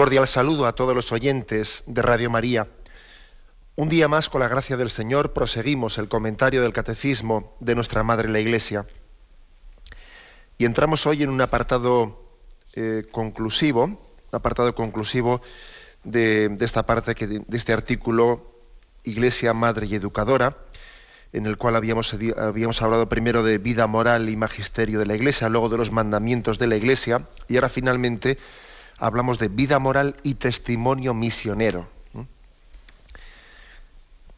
Cordial saludo a todos los oyentes de Radio María. Un día más, con la gracia del Señor, proseguimos el comentario del Catecismo de nuestra Madre la Iglesia. Y entramos hoy en un apartado eh, conclusivo, un apartado conclusivo de, esta parte, de este artículo Iglesia, Madre y Educadora, en el cual habíamos, habíamos hablado primero de vida moral y magisterio de la Iglesia, luego de los mandamientos de la Iglesia, y ahora finalmente hablamos de vida moral y testimonio misionero.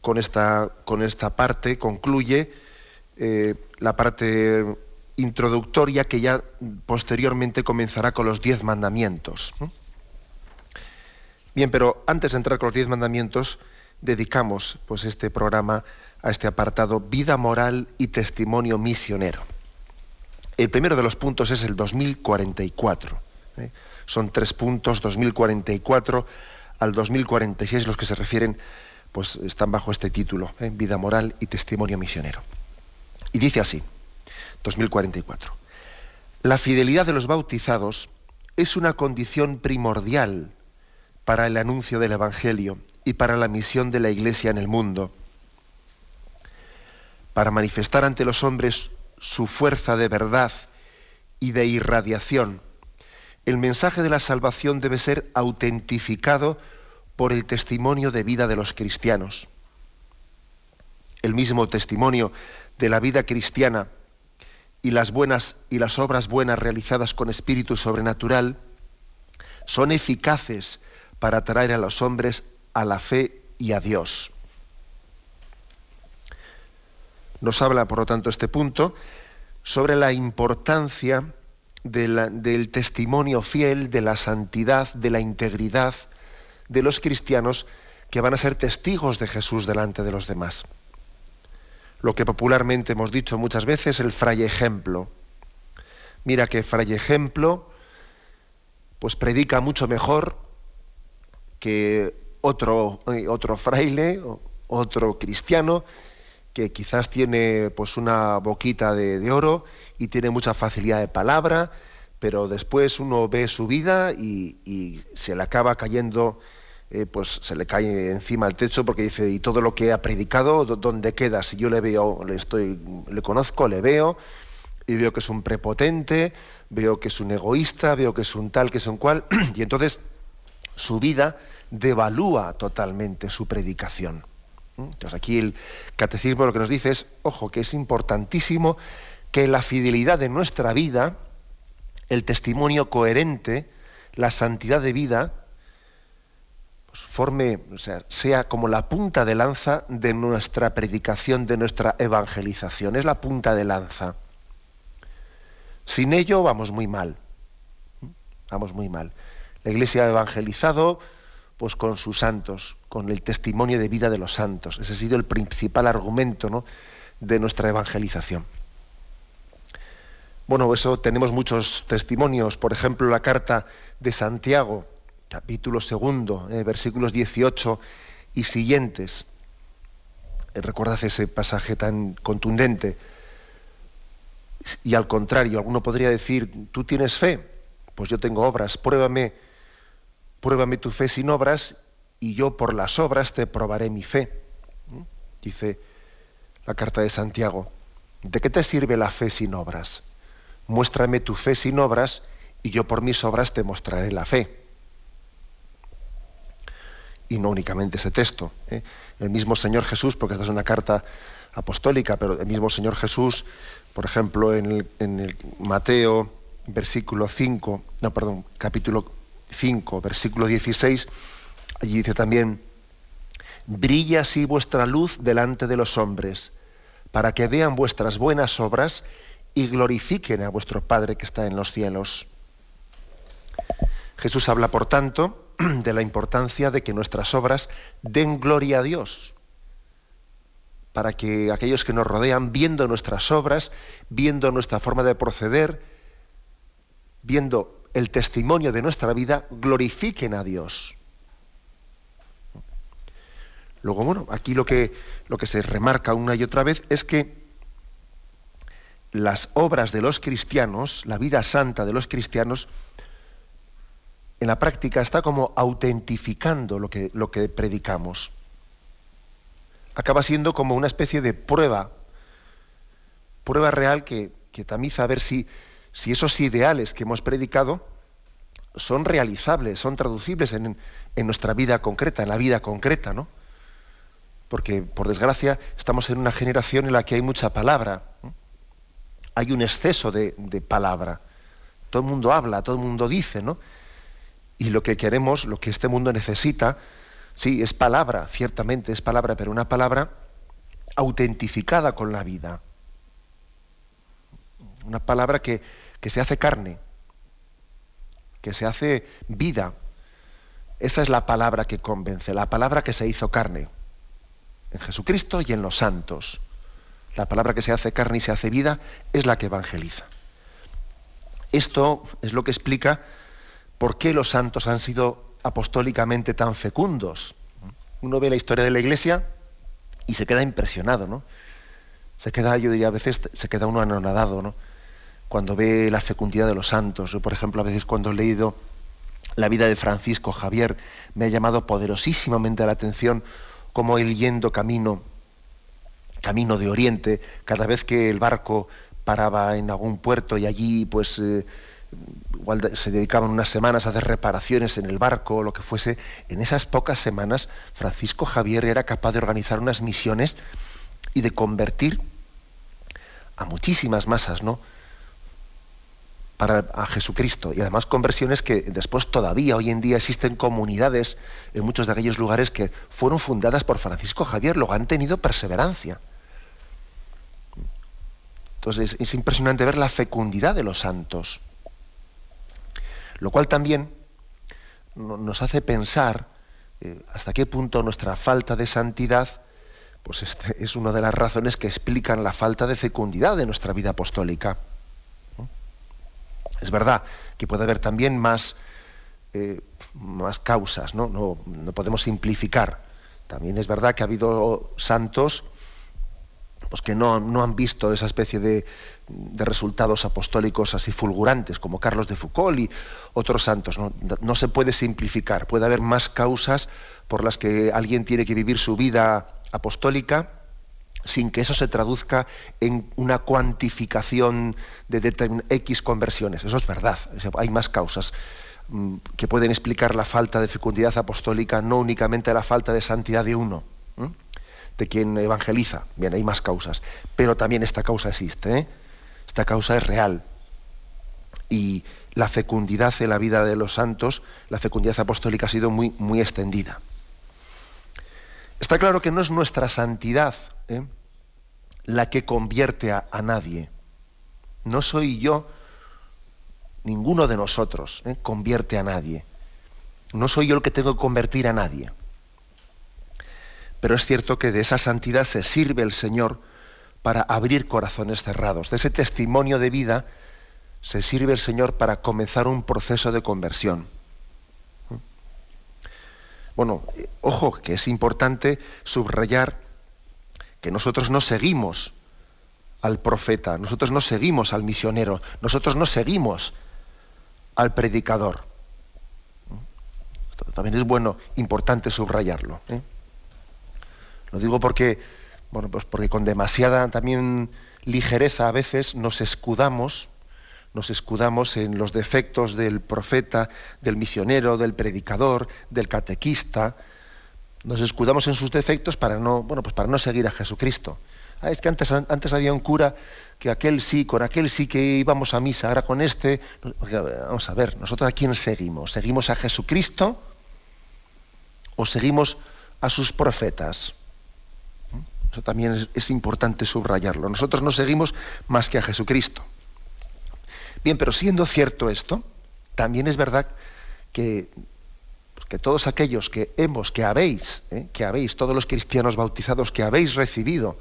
Con esta, con esta parte concluye eh, la parte introductoria que ya posteriormente comenzará con los diez mandamientos. Bien, pero antes de entrar con los diez mandamientos, dedicamos pues, este programa a este apartado Vida moral y testimonio misionero. El primero de los puntos es el 2044. Son tres puntos, 2044 al 2046, los que se refieren, pues están bajo este título, ¿eh? Vida moral y testimonio misionero. Y dice así, 2044. La fidelidad de los bautizados es una condición primordial para el anuncio del Evangelio y para la misión de la Iglesia en el mundo. Para manifestar ante los hombres su fuerza de verdad y de irradiación, el mensaje de la salvación debe ser autentificado por el testimonio de vida de los cristianos. El mismo testimonio de la vida cristiana y las buenas y las obras buenas realizadas con espíritu sobrenatural son eficaces para atraer a los hombres a la fe y a Dios. Nos habla, por lo tanto, este punto sobre la importancia del testimonio fiel, de la santidad, de la integridad de los cristianos que van a ser testigos de Jesús delante de los demás. Lo que popularmente hemos dicho muchas veces, el fray ejemplo. Mira que fray ejemplo, pues predica mucho mejor que otro, eh, otro fraile, otro cristiano, que quizás tiene pues una boquita de oro y tiene mucha facilidad de palabra, pero después uno ve su vida y, se le acaba cayendo, eh, pues se le cae encima el techo porque dice, y todo lo que ha predicado, ¿dónde queda? Si yo le veo, le, estoy, le conozco, le veo, y veo que es un prepotente, veo que es un egoísta, veo que es un tal, que es un cual, y entonces su vida devalúa totalmente su predicación. Entonces aquí el catecismo lo que nos dice es, ojo, que es importantísimo que la fidelidad de nuestra vida, el testimonio coherente, la santidad de vida, pues forme, o sea, sea como la punta de lanza de nuestra predicación, de nuestra evangelización. Es la punta de lanza. Sin ello vamos muy mal. Vamos muy mal. La Iglesia ha evangelizado pues con sus santos, con el testimonio de vida de los santos. Ese ha sido el principal argumento ¿no? de nuestra evangelización. Bueno, eso tenemos muchos testimonios. Por ejemplo, la carta de Santiago, capítulo segundo, eh, versículos 18 y siguientes. Eh, recordad ese pasaje tan contundente. Y al contrario, alguno podría decir, ¿tú tienes fe? Pues yo tengo obras, pruébame, pruébame tu fe sin obras y yo por las obras te probaré mi fe. Dice la carta de Santiago. ¿De qué te sirve la fe sin obras? Muéstrame tu fe sin obras y yo por mis obras te mostraré la fe. Y no únicamente ese texto. ¿eh? El mismo Señor Jesús, porque esta es una carta apostólica, pero el mismo Señor Jesús, por ejemplo, en el, Mateo, versículo 5, no, perdón, capítulo 5, versículo 16, allí dice también, brilla así vuestra luz delante de los hombres, para que vean vuestras buenas obras y glorifiquen a vuestro Padre que está en los cielos. Jesús habla, por tanto, de la importancia de que nuestras obras den gloria a Dios, para que aquellos que nos rodean, viendo nuestras obras, viendo nuestra forma de proceder, viendo el testimonio de nuestra vida, glorifiquen a Dios. Luego, bueno, aquí lo que, lo que se remarca una y otra vez es que las obras de los cristianos, la vida santa de los cristianos, en la práctica está como autentificando lo que, lo que predicamos. Acaba siendo como una especie de prueba, prueba real que, que tamiza a ver si, si esos ideales que hemos predicado son realizables, son traducibles en, en, nuestra vida concreta, en la vida concreta, ¿no? Porque, por desgracia, estamos en una generación en la que hay mucha palabra, hay un exceso de, palabra. Todo el mundo habla, todo el mundo dice, ¿no? Y lo que queremos, lo que este mundo necesita, sí, es palabra, ciertamente es palabra, pero una palabra autentificada con la vida. Una palabra que, que se hace carne, que se hace vida. Esa es la palabra que convence, la palabra que se hizo carne en Jesucristo y en los santos. La palabra que se hace carne y se hace vida es la que evangeliza. Esto es lo que explica por qué los santos han sido apostólicamente tan fecundos. Uno ve la historia de la Iglesia y se queda impresionado, ¿no? Se queda, yo diría, a veces se queda uno anonadado, ¿no? cuando ve la fecundidad de los santos. Yo, por ejemplo, a veces cuando he leído la vida de Francisco Javier, me ha llamado poderosísimamente la atención cómo él yendo camino, camino de Oriente, cada vez que el barco paraba en algún puerto y allí pues eh, igual se dedicaban unas semanas a hacer reparaciones en el barco o lo que fuese, en esas pocas semanas Francisco Javier era capaz de organizar unas misiones y de convertir a muchísimas masas, ¿no? para a Jesucristo y además conversiones que después todavía hoy en día existen comunidades en muchos de aquellos lugares que fueron fundadas por Francisco Javier, luego han tenido perseverancia. Entonces es impresionante ver la fecundidad de los santos, lo cual también nos hace pensar eh, hasta qué punto nuestra falta de santidad pues este es una de las razones que explican la falta de fecundidad de nuestra vida apostólica. Es verdad que puede haber también más, eh, más causas, ¿no? ¿no? podemos simplificar. También es verdad que ha habido santos pues, que no, han visto esa especie de, de, resultados apostólicos así fulgurantes, como Carlos de Foucault y otros santos. ¿no? no se puede simplificar, puede haber más causas por las que alguien tiene que vivir su vida apostólica sin que eso se traduzca en una cuantificación de X conversiones. Eso es verdad. Hay más causas mm, que pueden explicar la falta de fecundidad apostólica, no únicamente la falta de santidad de uno, de quien evangeliza. Bien, hay más causas. Pero también esta causa existe. ¿eh? Esta causa es real. Y la fecundidad en la vida de los santos, la fecundidad apostólica ha sido muy, muy extendida. Está claro que no es nuestra santidad ¿eh? la que convierte a, nadie. No soy yo, ninguno de nosotros ¿eh? convierte a nadie. No soy yo el que tengo que convertir a nadie. Pero es cierto que de esa santidad se sirve el Señor para abrir corazones cerrados. De ese testimonio de vida se sirve el Señor para comenzar un proceso de conversión. Bueno, ojo, que es importante subrayar que nosotros no seguimos al profeta, nosotros no seguimos al misionero, nosotros no seguimos al predicador. También es bueno, importante subrayarlo. ¿eh? Lo digo porque, bueno, pues porque con demasiada también ligereza a veces nos escudamos, nos escudamos en los defectos del profeta, del misionero, del predicador, del catequista, nos escudamos en sus defectos para no, bueno, pues para no seguir a Jesucristo. Ah, es que antes, antes había un cura que aquel sí, con aquel sí que íbamos a misa, ahora con este. Vamos a ver, ¿nosotros a quién seguimos? ¿Seguimos a Jesucristo o seguimos a sus profetas? Eso también es, importante subrayarlo. Nosotros no seguimos más que a Jesucristo. Bien, pero siendo cierto esto, también es verdad que, pues, que todos aquellos que hemos, que habéis, ¿eh? que habéis, todos los cristianos bautizados, que habéis recibido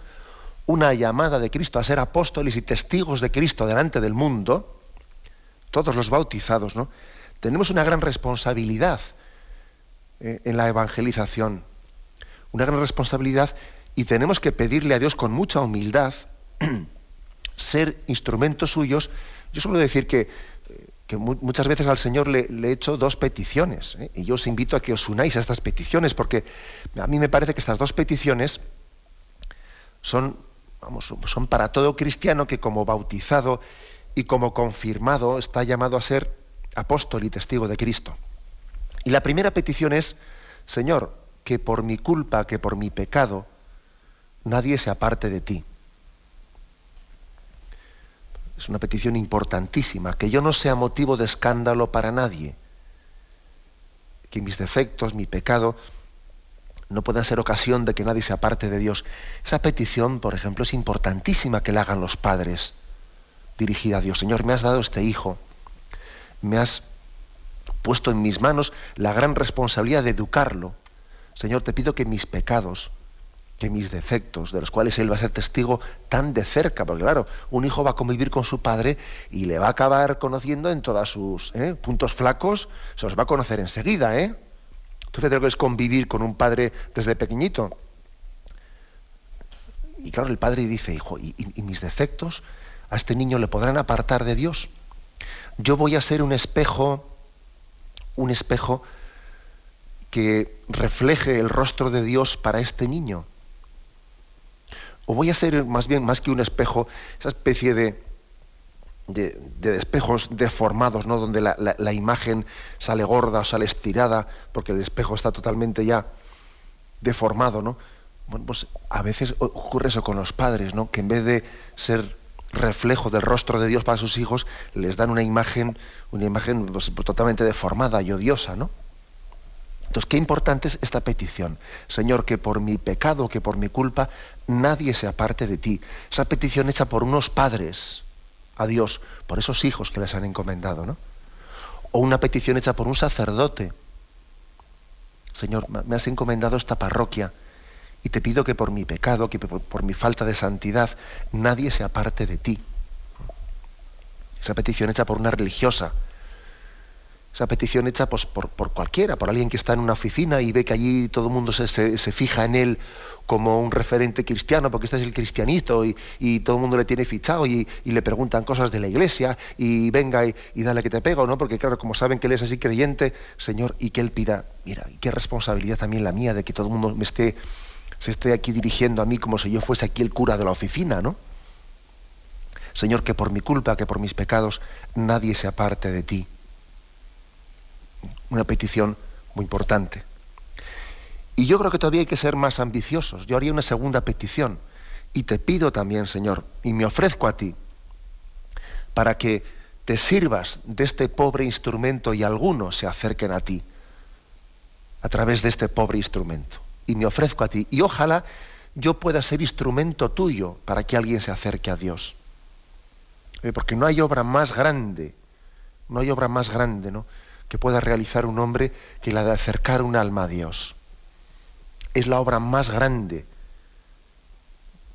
una llamada de Cristo a ser apóstoles y testigos de Cristo delante del mundo, todos los bautizados, ¿no? Tenemos una gran responsabilidad eh, en la evangelización, una gran responsabilidad y tenemos que pedirle a Dios con mucha humildad ser instrumentos suyos. Yo suelo decir que, que muchas veces al Señor le, he hecho dos peticiones ¿eh? y yo os invito a que os unáis a estas peticiones porque a mí me parece que estas dos peticiones son, vamos, son para todo cristiano que como bautizado y como confirmado está llamado a ser apóstol y testigo de Cristo. Y la primera petición es, Señor, que por mi culpa, que por mi pecado, nadie se aparte de ti. Es una petición importantísima, que yo no sea motivo de escándalo para nadie, que mis defectos, mi pecado, no puedan ser ocasión de que nadie se aparte de Dios. Esa petición, por ejemplo, es importantísima que la hagan los padres, dirigida a Dios. Señor, me has dado este hijo, me has puesto en mis manos la gran responsabilidad de educarlo. Señor, te pido que mis pecados, que mis defectos, de los cuales Él va a ser testigo tan de cerca, porque claro, un hijo va a convivir con su padre y le va a acabar conociendo en todos sus ¿eh? puntos flacos, se los va a conocer enseguida, ¿eh? Tú fíjate lo que es convivir con un padre desde pequeñito. Y claro, el padre dice, hijo, ¿y, y mis defectos a este niño le podrán apartar de Dios? Yo voy a ser un espejo un espejo que refleje el rostro de Dios para este niño? ¿O voy a ser más bien, más que un espejo, esa especie de, de, espejos deformados, ¿no? donde la, imagen sale gorda o sale estirada, porque el espejo está totalmente ya deformado, ¿no? Bueno, pues a veces ocurre eso con los padres, ¿no? que en vez de ser reflejo del rostro de Dios para sus hijos, les dan una imagen, una imagen pues, totalmente deformada y odiosa, ¿no? Entonces, qué importante es esta petición. Señor, que por mi pecado, que por mi culpa, nadie se aparte de ti. Esa petición hecha por unos padres a Dios, por esos hijos que les han encomendado, ¿no? O una petición hecha por un sacerdote. Señor, me has encomendado esta parroquia y te pido que por mi pecado, que por, mi falta de santidad, nadie se aparte de ti. Esa petición hecha por una religiosa, esa petición hecha pues, por, cualquiera, por alguien que está en una oficina y ve que allí todo el mundo se, fija en él como un referente cristiano, porque este es el cristianito y, todo el mundo le tiene fichado y, le preguntan cosas de la iglesia y venga y, dale que te pego, ¿no? Porque claro, como saben que él es así creyente, Señor, y que él pida, mira, y qué responsabilidad también la mía de que todo el mundo me esté se esté aquí dirigiendo a mí como si yo fuese aquí el cura de la oficina, ¿no? Señor, que por mi culpa, que por mis pecados, nadie se aparte de ti. Una petición muy importante. Y yo creo que todavía hay que ser más ambiciosos. Yo haría una segunda petición. Y te pido también, Señor, y me ofrezco a ti, para que te sirvas de este pobre instrumento y algunos se acerquen a ti a través de este pobre instrumento y me ofrezco a ti. Y ojalá yo pueda ser instrumento tuyo para que alguien se acerque a Dios. Eh, porque no hay obra más grande, no hay obra más grande ¿no? Que pueda realizar un hombre que la de acercar un alma a Dios. Es la obra más grande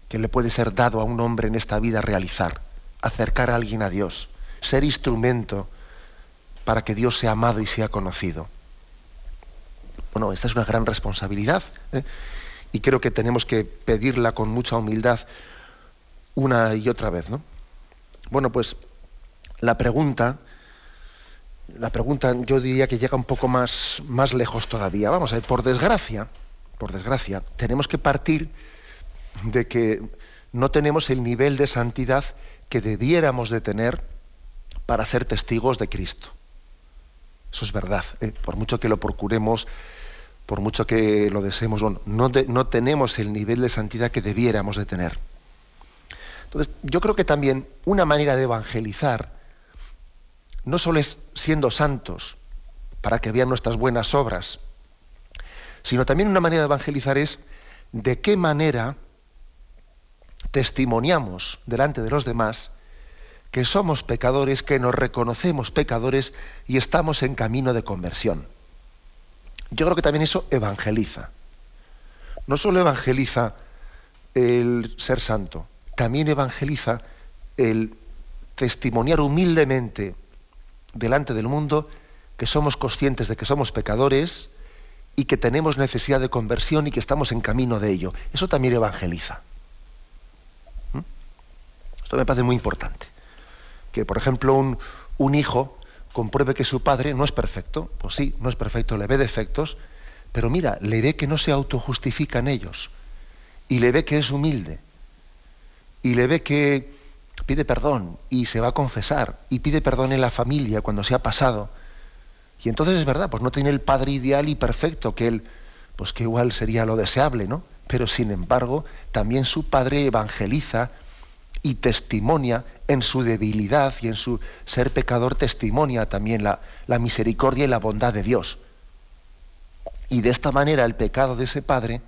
que le puede ser dado a un hombre en esta vida realizar, acercar a alguien a Dios, ser instrumento para que Dios sea amado y sea conocido. Bueno, esta es una gran responsabilidad ¿eh? y creo que tenemos que pedirla con mucha humildad una y otra vez, ¿no? Bueno, pues la pregunta, la pregunta yo diría que llega un poco más, más lejos todavía. Vamos a ver, por desgracia, por desgracia, tenemos que partir de que no tenemos el nivel de santidad que debiéramos de tener para ser testigos de Cristo. Eso es verdad. ¿eh? Por mucho que lo procuremos por mucho que lo deseemos, no, no tenemos el nivel de santidad que debiéramos de tener. Entonces, yo creo que también una manera de evangelizar no solo es siendo santos para que vean nuestras buenas obras, sino también una manera de evangelizar es de qué manera testimoniamos delante de los demás que somos pecadores, que nos reconocemos pecadores y estamos en camino de conversión. Yo creo que también eso evangeliza. No solo evangeliza el ser santo, también evangeliza el testimoniar humildemente delante del mundo que somos conscientes de que somos pecadores y que tenemos necesidad de conversión y que estamos en camino de ello. Eso también evangeliza. ¿Mm? Esto me parece muy importante. Que, por ejemplo, un, un hijo compruebe que su padre no es perfecto. Pues sí, no es perfecto, le ve defectos, pero mira, le ve que no se autojustifica en ellos. Y le ve que es humilde. Y le ve que pide perdón y se va a confesar. Y pide perdón en la familia cuando se ha pasado y entonces es verdad, pues no tiene el padre ideal y perfecto, que él, pues que igual sería lo deseable, ¿no? Pero sin embargo, también su padre evangeliza y testimonia en su debilidad y en su ser pecador, testimonia también la, la misericordia y la bondad de Dios. Y de esta manera el pecado de ese padre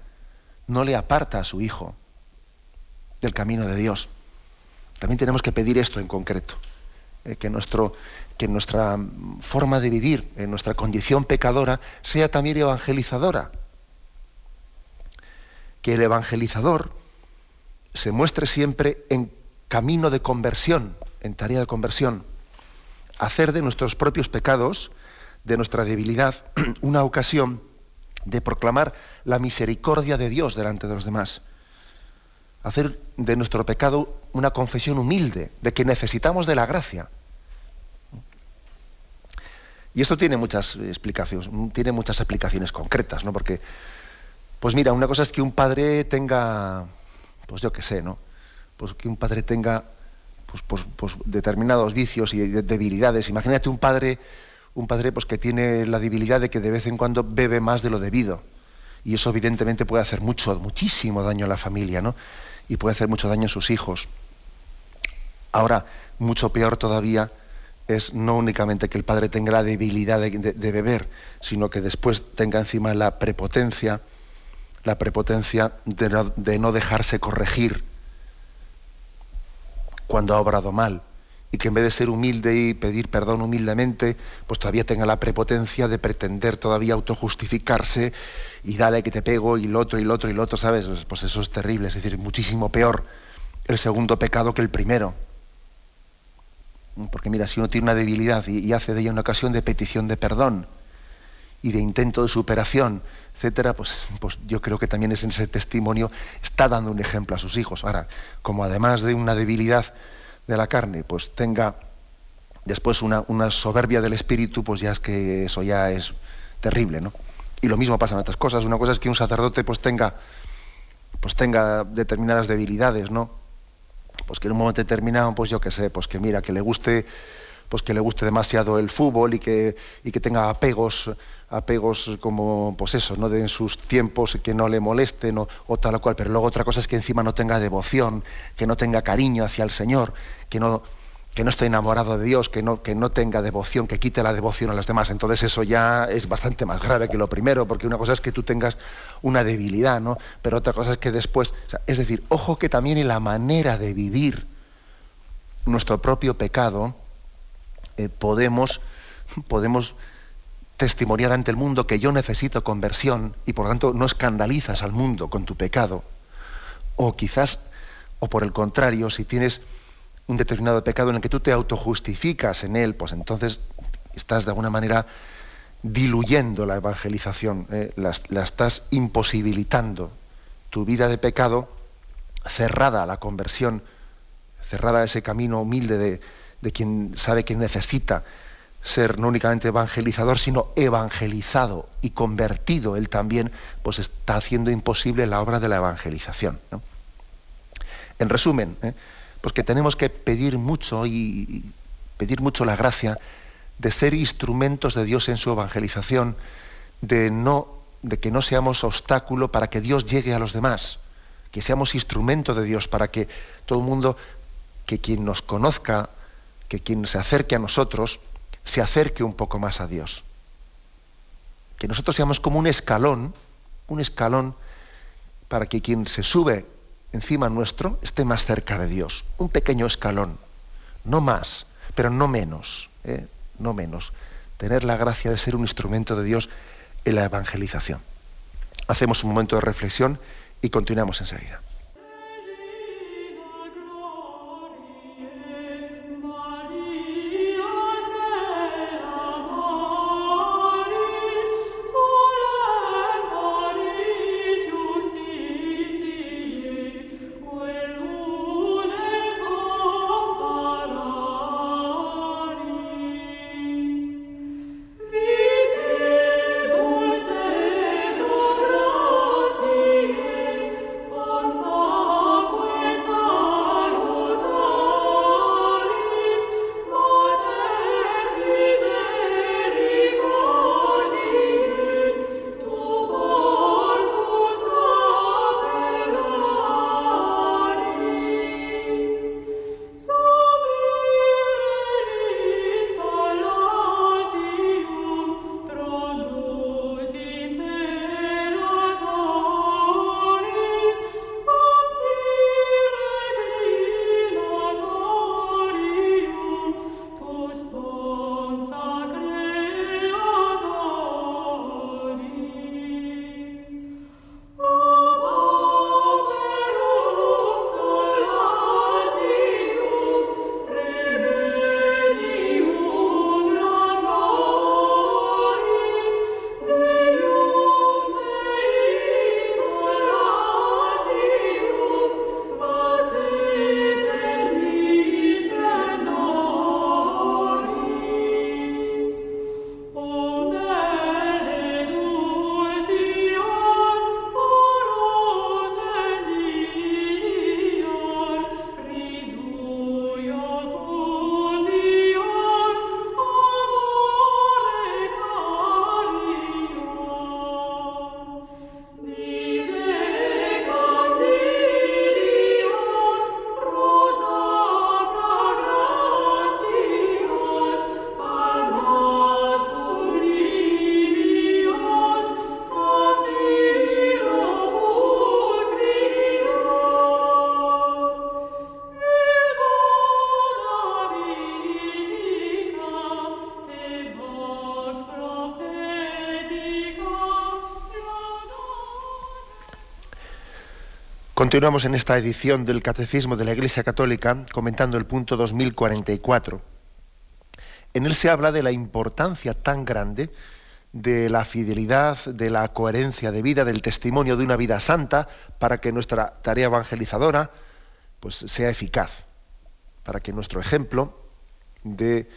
no le aparta a su hijo del camino de Dios. También tenemos que pedir esto en concreto, eh, que nuestra forma de vivir, en nuestra condición pecadora, sea también evangelizadora. Que el evangelizador se muestre siempre en camino de conversión, en tarea de conversión. Hacer de nuestros propios pecados, de nuestra debilidad, una ocasión de proclamar la misericordia de Dios delante de los demás. Hacer de nuestro pecado una confesión humilde, de que necesitamos de la gracia y esto tiene muchas explicaciones, tiene muchas aplicaciones concretas, ¿no? Porque, pues mira, una cosa es que un padre tenga, pues yo qué sé, ¿no? Pues que un padre tenga pues, pues, pues determinados vicios y debilidades. Imagínate un padre, un padre pues que tiene la debilidad de que de vez en cuando bebe más de lo debido. Y eso evidentemente puede hacer mucho, muchísimo daño a la familia, ¿no? Y puede hacer mucho daño a sus hijos. Ahora, mucho peor todavía es no únicamente que el padre tenga la debilidad de, beber, sino que después tenga encima la prepotencia, la prepotencia de no, dejarse corregir cuando ha obrado mal y que en vez de ser humilde y pedir perdón humildemente, pues todavía tenga la prepotencia de pretender todavía autojustificarse y dale que te pego y lo otro y lo otro y lo otro, ¿sabes? Pues eso es terrible, es decir, muchísimo peor el segundo pecado que el primero. Porque mira, si uno tiene una debilidad y, hace de ella una ocasión de petición de perdón y de intento de superación, etcétera, pues, pues yo creo que también es en ese testimonio está dando un ejemplo a sus hijos. Ahora, como además de una debilidad de la carne, pues tenga después una, soberbia del espíritu, pues ya es que eso ya es terrible, ¿no? Y lo mismo pasa en otras cosas. Una cosa es que un sacerdote pues tenga, pues tenga determinadas debilidades, ¿no? pues que en un momento determinado, pues yo qué sé, pues que mira, que le guste, pues que le guste demasiado el fútbol y que, y que tenga apegos, apegos como, pues eso, ¿no? De en sus tiempos que no le molesten o, tal o cual, pero luego otra cosa es que encima no tenga devoción, que no tenga cariño hacia el Señor, que no, que no esté enamorado de Dios, que no, que no tenga devoción, que quite la devoción a las demás. Entonces eso ya es bastante más grave que lo primero, porque una cosa es que tú tengas una debilidad, ¿no? Pero otra cosa es que después, es decir, ojo que también en la manera de vivir nuestro propio pecado eh, podemos, podemos testimoniar ante el mundo que yo necesito conversión y por lo tanto no escandalizas al mundo con tu pecado. O quizás, o por el contrario, si tienes un determinado pecado en el que tú te autojustificas en él, pues entonces estás de alguna manera diluyendo la evangelización, eh, la, estás imposibilitando. Tu vida de pecado, cerrada a la conversión, cerrada a ese camino humilde de, de quien sabe que necesita ser no únicamente evangelizador, sino evangelizado y convertido él también, pues está haciendo imposible la obra de la evangelización. En resumen, ¿eh? pues que tenemos que pedir mucho y, pedir mucho la gracia de ser instrumentos de Dios en su evangelización, de no de que no seamos obstáculo para que Dios llegue a los demás, que seamos instrumento de Dios para que todo el mundo, que quien nos conozca, que quien se acerque a nosotros, se acerque un poco más a Dios. Que nosotros seamos como un escalón, un escalón para que quien se sube encima nuestro esté más cerca de Dios. Un pequeño escalón. no más, pero no menos, ¿eh? no menos. Tener la gracia de ser un instrumento de Dios en la evangelización. Hacemos un momento de reflexión y continuamos enseguida. Continuamos en esta edición del Catecismo de la Iglesia Católica comentando el punto 2044. En él se habla de la importancia tan grande de la fidelidad, de la coherencia de vida, del testimonio de una vida santa para que nuestra tarea evangelizadora pues, sea eficaz, para que nuestro ejemplo de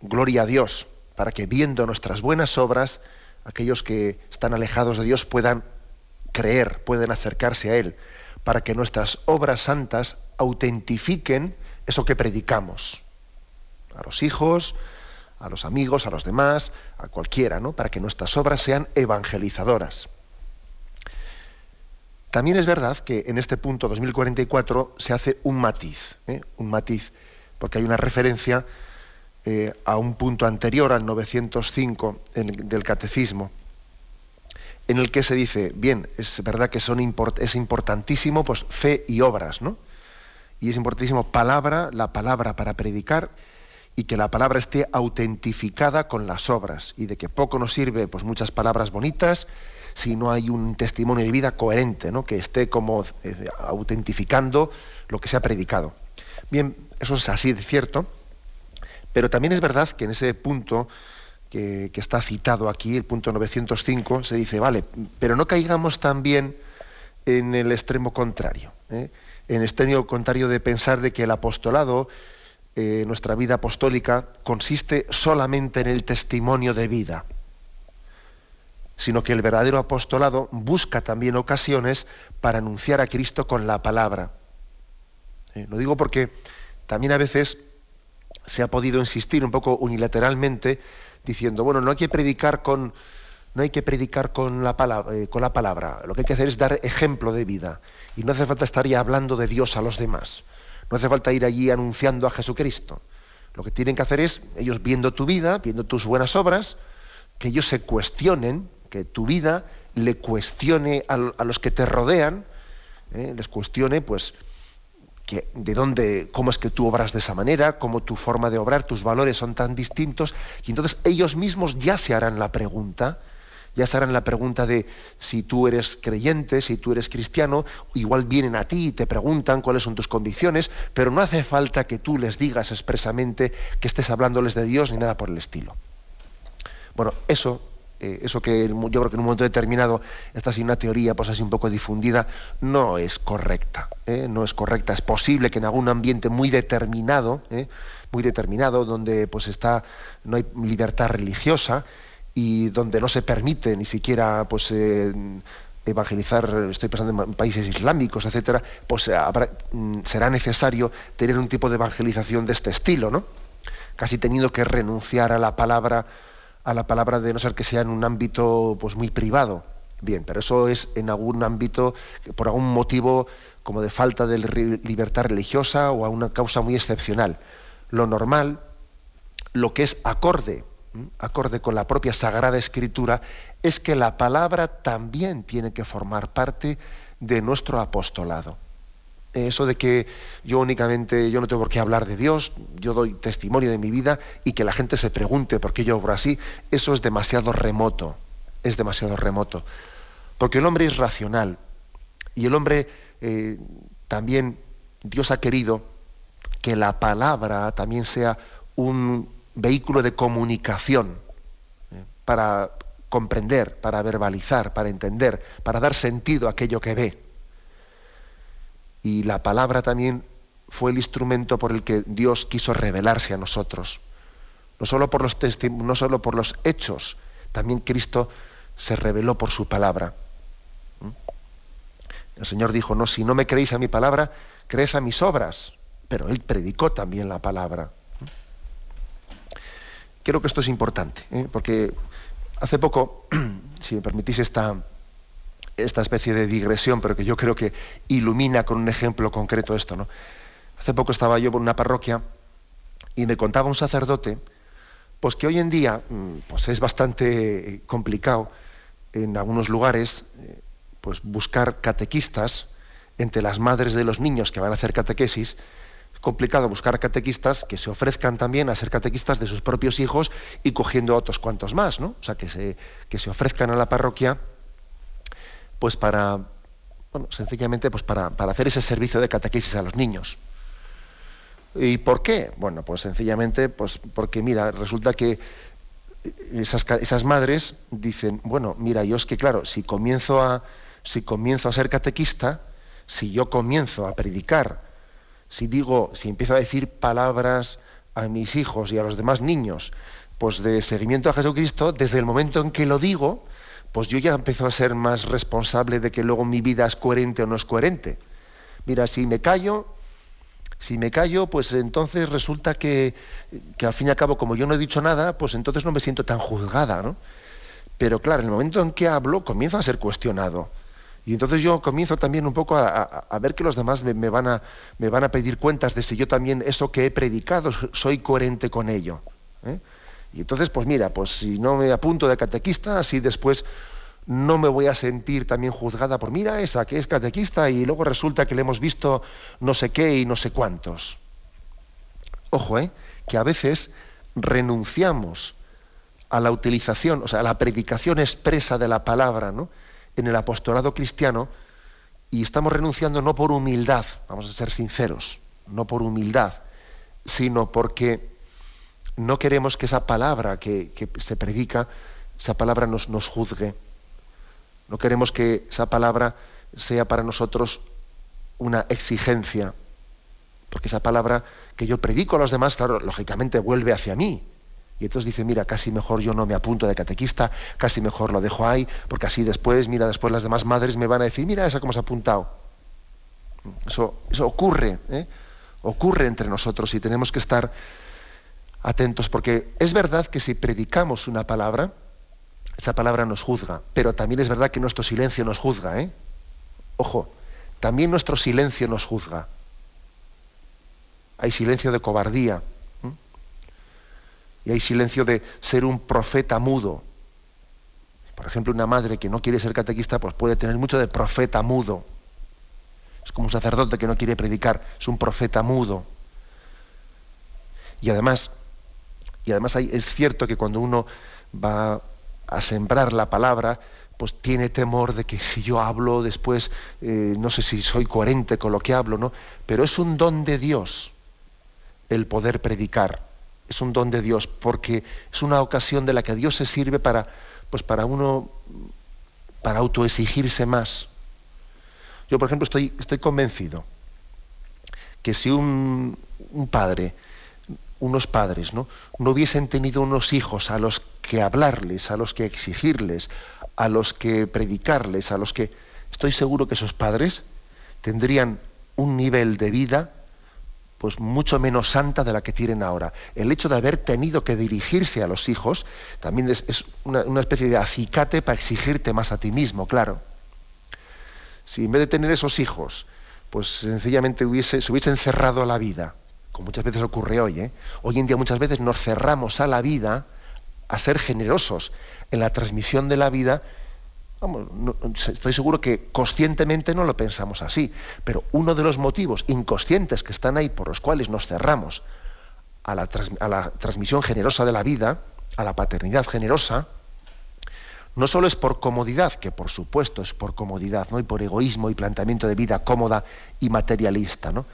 gloria a Dios, para que viendo nuestras buenas obras, aquellos que están alejados de Dios puedan creer, puedan acercarse a Él para que nuestras obras santas autentifiquen eso que predicamos a los hijos, a los amigos, a los demás, a cualquiera, ¿no? Para que nuestras obras sean evangelizadoras. También es verdad que en este punto 2044 se hace un matiz, ¿eh? un matiz, porque hay una referencia eh, a un punto anterior al 905 del Catecismo en el que se dice, bien, es verdad que son es importantísimo pues, fe y obras, ¿no? Y es importantísimo palabra, la palabra para predicar y que la palabra esté autentificada con las obras y de que poco nos sirve pues muchas palabras bonitas si no hay un testimonio de vida coherente, ¿no? que esté como eh, autentificando lo que se ha predicado. Bien, eso es así de cierto, pero también es verdad que en ese punto que, está citado aquí, el punto 905, se dice, vale, pero no caigamos también en el extremo contrario, ¿eh? en el extremo contrario de pensar de que el apostolado, eh, nuestra vida apostólica, consiste solamente en el testimonio de vida, sino que el verdadero apostolado busca también ocasiones para anunciar a Cristo con la palabra. ¿Eh? Lo digo porque también a veces se ha podido insistir un poco unilateralmente diciendo, bueno, no hay que predicar con, no hay que predicar con la, palabra, eh, con la palabra, lo que hay que hacer es dar ejemplo de vida. Y no hace falta estar ahí hablando de Dios a los demás. No hace falta ir allí anunciando a Jesucristo. Lo que tienen que hacer es, ellos viendo tu vida, viendo tus buenas obras, que ellos se cuestionen, que tu vida le cuestione a, los que te rodean, eh, les cuestione, pues, de dónde, cómo es que tú obras de esa manera, cómo tu forma de obrar, tus valores son tan distintos, y entonces ellos mismos ya se harán la pregunta, ya se harán la pregunta de si tú eres creyente, si tú eres cristiano, igual vienen a ti y te preguntan cuáles son tus convicciones, pero no hace falta que tú les digas expresamente que estés hablándoles de Dios ni nada por el estilo. Bueno, eso eh, eso que yo creo que en un momento determinado está así una teoría pues así un poco difundida, no es correcta. ¿eh? No es correcta. Es posible que en algún ambiente muy determinado, ¿eh? muy determinado, donde pues está, no hay libertad religiosa y donde no se permite ni siquiera pues evangelizar, estoy pensando en países islámicos, etcétera, pues mm, será necesario tener un tipo de evangelización de este estilo, ¿no? Casi teniendo que renunciar a la palabra a la palabra de no ser que sea en un ámbito pues muy privado. Bien, pero eso es en algún ámbito, por algún motivo como de falta de libertad religiosa o a una causa muy excepcional. Lo normal, lo que es acorde, acorde con la propia Sagrada Escritura, es que la palabra también tiene que formar parte de nuestro apostolado eso de que yo únicamente, yo no tengo por qué hablar de Dios, yo doy testimonio de mi vida y que la gente se pregunte por qué yo obro así, eso es demasiado remoto, es demasiado remoto. Porque el hombre es racional y el hombre eh, también, Dios ha querido que la palabra también sea un vehículo de comunicación eh, para comprender, para verbalizar, para entender, para dar sentido a aquello que ve y la palabra también fue el instrumento por el que Dios quiso revelarse a nosotros. No solo por los, hechos, también Cristo se reveló por su palabra. ¿Mm? El Señor dijo, no, si no me creéis a mi palabra, creed a mis obras. Pero Él predicó también la palabra. ¿Mm? Creo que esto es importante, ¿eh? porque hace poco, si me permitís esta, esta especie de digresión, pero que yo creo que ilumina con un ejemplo concreto esto. ¿no? Hace poco estaba yo por una parroquia y me contaba un sacerdote pues que hoy en día mm, pues es bastante complicado en algunos lugares eh, pues buscar catequistas entre las madres de los niños que van a hacer catequesis es complicado buscar catequistas que se ofrezcan también a ser catequistas de sus propios hijos y cogiendo otros cuantos más, ¿no? O sea, que se, que se ofrezcan a la parroquia pues para, bueno, sencillamente pues para, hacer ese servicio de catequesis a los niños. ¿Y por qué? Bueno, pues sencillamente pues porque, mira, resulta que esas, esas madres dicen, bueno, mira, yo es que, claro, si comienzo a, si comienzo a ser catequista, si yo comienzo a predicar, si digo, si empiezo a decir palabras a mis hijos y a los demás niños, pues de seguimiento a Jesucristo, desde el momento en que lo digo, pues yo ya empiezo a ser más responsable de que luego mi vida es coherente o no es coherente. Mira, si me callo, si me callo, pues entonces resulta que, que, al fin y al cabo, como yo no he dicho nada, pues entonces no me siento tan juzgada, ¿no? Pero claro, en el momento en que hablo, comienzo a ser cuestionado. Y entonces yo comienzo también un poco a, ver que los demás me, van a, me, van a, pedir cuentas de si yo también eso que he predicado soy coherente con ello. ¿eh? Y entonces, pues mira, pues si no me apunto de catequista, así después no me voy a sentir también juzgada por, mira esa que es catequista y luego resulta que le hemos visto no sé qué y no sé cuántos. Ojo, ¿eh? que a veces renunciamos a la utilización, o sea, a la predicación expresa de la palabra ¿no? en el apostolado cristiano y estamos renunciando no por humildad, vamos a ser sinceros, no por humildad, sino porque no queremos que esa palabra que, se predica, esa palabra nos, juzgue. No queremos que esa palabra sea para nosotros una exigencia, porque esa palabra que yo predico a los demás, claro, lógicamente vuelve hacia mí. Y entonces dice, mira, casi mejor yo no me apunto de catequista, casi mejor lo dejo ahí, porque así después, mira, después las demás madres me van a decir, mira esa cómo se ha apuntado. Eso, eso ocurre, ¿eh? ocurre entre nosotros y tenemos que estar atentos, porque es verdad que si predicamos una palabra, esa palabra nos juzga, pero también es verdad que nuestro silencio nos juzga, ¿eh? Ojo, también nuestro silencio nos juzga. Hay silencio de cobardía. Y hay silencio de ser un profeta mudo. Por ejemplo, una madre que no quiere ser catequista, pues puede tener mucho de profeta mudo. Es como un sacerdote que no quiere predicar, es un profeta mudo. Y además, y además es cierto que cuando uno va a sembrar la palabra, pues tiene temor de que si yo hablo después, eh, no sé si soy coherente con lo que hablo, ¿no? Pero es un don de Dios el poder predicar. Es un don de Dios, porque es una ocasión de la que Dios se sirve para, pues para uno, para autoexigirse más. Yo, por ejemplo, estoy, estoy convencido que si un, un padre unos padres ¿no? no hubiesen tenido unos hijos a los que hablarles, a los que exigirles, a los que predicarles, a los que... Estoy seguro que esos padres tendrían un nivel de vida pues mucho menos santa de la que tienen ahora. El hecho de haber tenido que dirigirse a los hijos también es, una, especie de acicate para exigirte más a ti mismo, claro. Si en vez de tener esos hijos, pues sencillamente hubiese, se hubiese encerrado a la vida, como muchas veces ocurre hoy. ¿eh? Hoy en día muchas veces nos cerramos a la vida, a ser generosos en la transmisión de la vida. Vamos, estoy seguro que conscientemente no lo pensamos así, pero uno de los motivos inconscientes que están ahí por los cuales nos cerramos a la, a la transmisión generosa de la vida, a la paternidad generosa, no solo es por comodidad, que por supuesto es por comodidad, ¿no? y por egoísmo y planteamiento de vida cómoda y materialista, ¿no?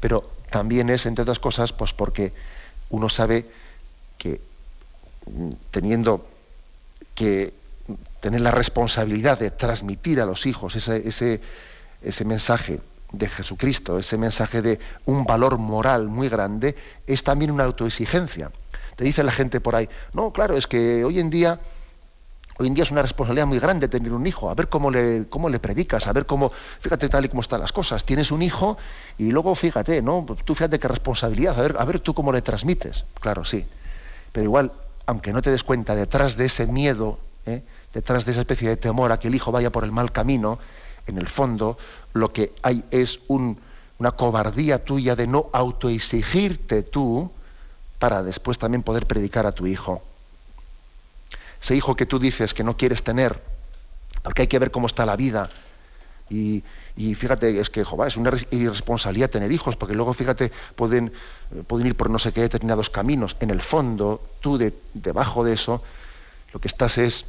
pero también es, entre otras cosas, pues porque uno sabe que mm, teniendo que tener la responsabilidad de transmitir a los hijos ese, ese, ese mensaje de Jesucristo, ese mensaje de un valor moral muy grande, es también una autoexigencia. Te dice la gente por ahí, no, claro, es que hoy en día Hoy en día es una responsabilidad muy grande tener un hijo, a ver cómo le, cómo le predicas, a ver cómo, fíjate tal y cómo están las cosas. Tienes un hijo y luego fíjate, ¿no? Tú fíjate qué responsabilidad, a ver, a ver tú cómo le transmites. Claro, sí. Pero igual, aunque no te des cuenta, detrás de ese miedo, ¿eh? detrás de esa especie de temor a que el hijo vaya por el mal camino, en el fondo lo que hay es una cobardía tuya de no autoexigirte tú para después también poder predicar a tu hijo ese hijo que tú dices que no quieres tener, porque hay que ver cómo está la vida. Y, fíjate, es que es una irresponsabilidad tener hijos, porque luego, fíjate, pueden, pueden ir por no sé qué determinados caminos. En el fondo, tú de, debajo de eso, lo que estás es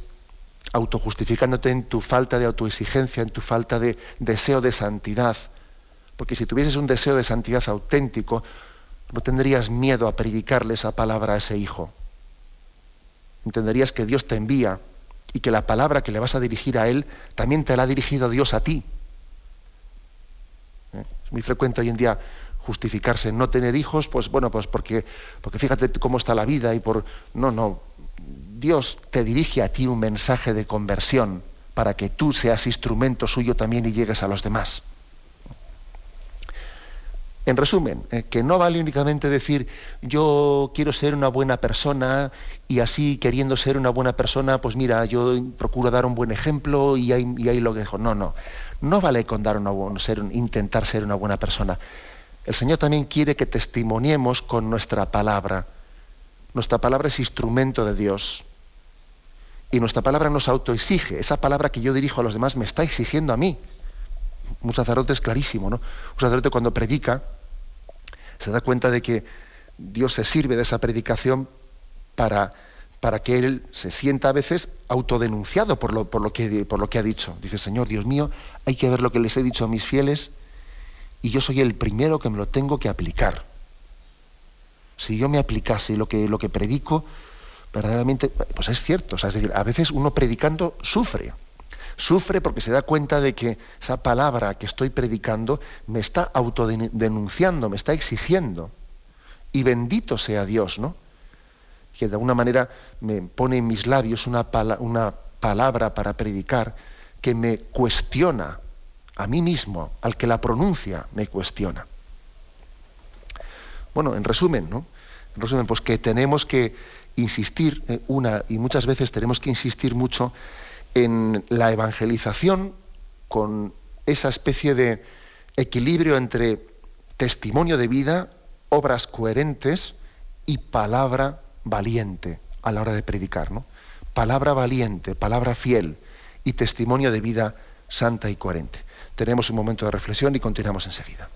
autojustificándote en tu falta de autoexigencia, en tu falta de deseo de santidad. Porque si tuvieses un deseo de santidad auténtico, no tendrías miedo a predicarle esa palabra a ese hijo entenderías que Dios te envía y que la palabra que le vas a dirigir a Él también te la ha dirigido Dios a ti. ¿Eh? Es muy frecuente hoy en día justificarse no tener hijos, pues bueno, pues porque, porque fíjate cómo está la vida y por... No, no. Dios te dirige a ti un mensaje de conversión para que tú seas instrumento suyo también y llegues a los demás. En resumen, eh, que no vale únicamente decir yo quiero ser una buena persona y así queriendo ser una buena persona, pues mira, yo procuro dar un buen ejemplo y ahí, lo dejo. No, no, no vale con dar una, ser, intentar ser una buena persona. El Señor también quiere que testimoniemos con nuestra palabra. Nuestra palabra es instrumento de Dios. Y nuestra palabra nos autoexige. Esa palabra que yo dirijo a los demás me está exigiendo a mí. Un sacerdote es clarísimo, ¿no? Un sacerdote cuando predica, se da cuenta de que Dios se sirve de esa predicación para, para que él se sienta a veces autodenunciado por lo, por, lo que, por lo que ha dicho. Dice, Señor, Dios mío, hay que ver lo que les he dicho a mis fieles y yo soy el primero que me lo tengo que aplicar. Si yo me aplicase lo que, lo que predico, verdaderamente, pues es cierto. es decir, a veces uno predicando sufre. Sufre porque se da cuenta de que esa palabra que estoy predicando me está autodenunciando, me está exigiendo. Y bendito sea Dios, ¿no? Que de alguna manera me pone en mis labios una, palabra para predicar que me cuestiona a mí mismo, al que la pronuncia, me cuestiona. Bueno, en resumen, ¿no? En resumen, pues que tenemos que insistir eh, una y muchas veces tenemos que insistir mucho en la evangelización con esa especie de equilibrio entre testimonio de vida, obras coherentes y palabra valiente a la hora de predicar. ¿no? Palabra valiente, palabra fiel y testimonio de vida santa y coherente. tenemos un momento de reflexión y continuamos enseguida.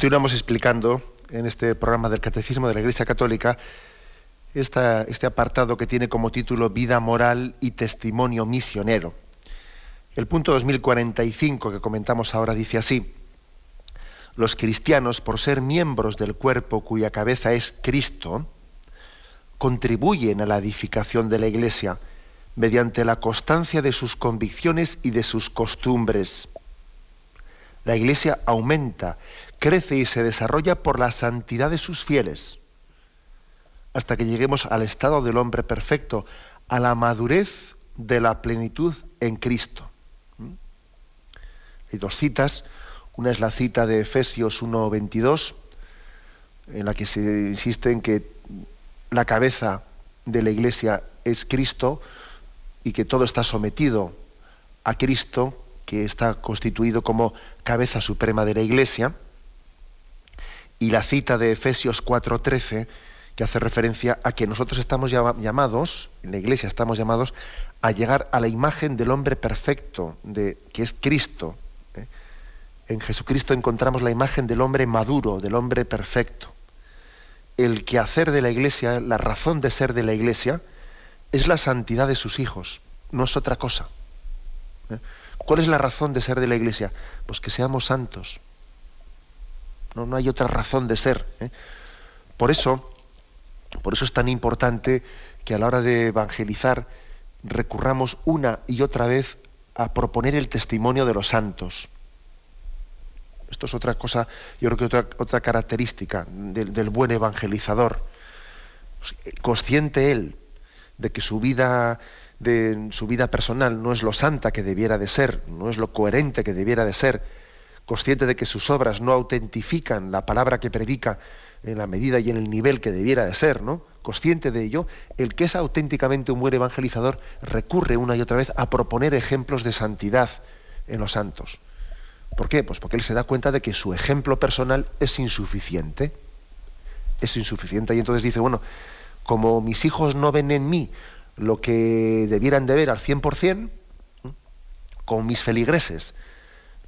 Continuamos explicando en este programa del Catecismo de la Iglesia Católica este apartado que tiene como título Vida moral y testimonio misionero. El punto 2045 que comentamos ahora dice así, los cristianos, por ser miembros del cuerpo cuya cabeza es Cristo, contribuyen a la edificación de la Iglesia mediante la constancia de sus convicciones y de sus costumbres. La Iglesia aumenta crece y se desarrolla por la santidad de sus fieles, hasta que lleguemos al estado del hombre perfecto, a la madurez de la plenitud en Cristo. ¿Mm? Hay dos citas, una es la cita de Efesios 1.22, en la que se insiste en que la cabeza de la iglesia es Cristo y que todo está sometido a Cristo, que está constituido como cabeza suprema de la iglesia y la cita de Efesios 4:13, que hace referencia a que nosotros estamos llamados, en la iglesia estamos llamados a llegar a la imagen del hombre perfecto, de, que es Cristo. ¿eh? En Jesucristo encontramos la imagen del hombre maduro, del hombre perfecto. El quehacer de la iglesia, la razón de ser de la iglesia, es la santidad de sus hijos, no es otra cosa. ¿eh? ¿Cuál es la razón de ser de la iglesia? Pues que seamos santos no, no hay otra razón de ser. ¿eh? Por eso, por eso es tan importante que a la hora de evangelizar recurramos una y otra vez a proponer el testimonio de los santos. Esto es otra cosa, yo creo que otra, otra característica del, del buen evangelizador. Consciente él de que su vida de su vida personal no es lo santa que debiera de ser, no es lo coherente que debiera de ser, consciente de que sus obras no autentifican la palabra que predica en la medida y en el nivel que debiera de ser, ¿no? Consciente de ello, el que es auténticamente un buen evangelizador recurre una y otra vez a proponer ejemplos de santidad en los santos. ¿Por qué? Pues porque él se da cuenta de que su ejemplo personal es insuficiente. Es insuficiente. Y entonces dice, bueno, como mis hijos no ven en mí lo que debieran de ver al 100%, como mis feligreses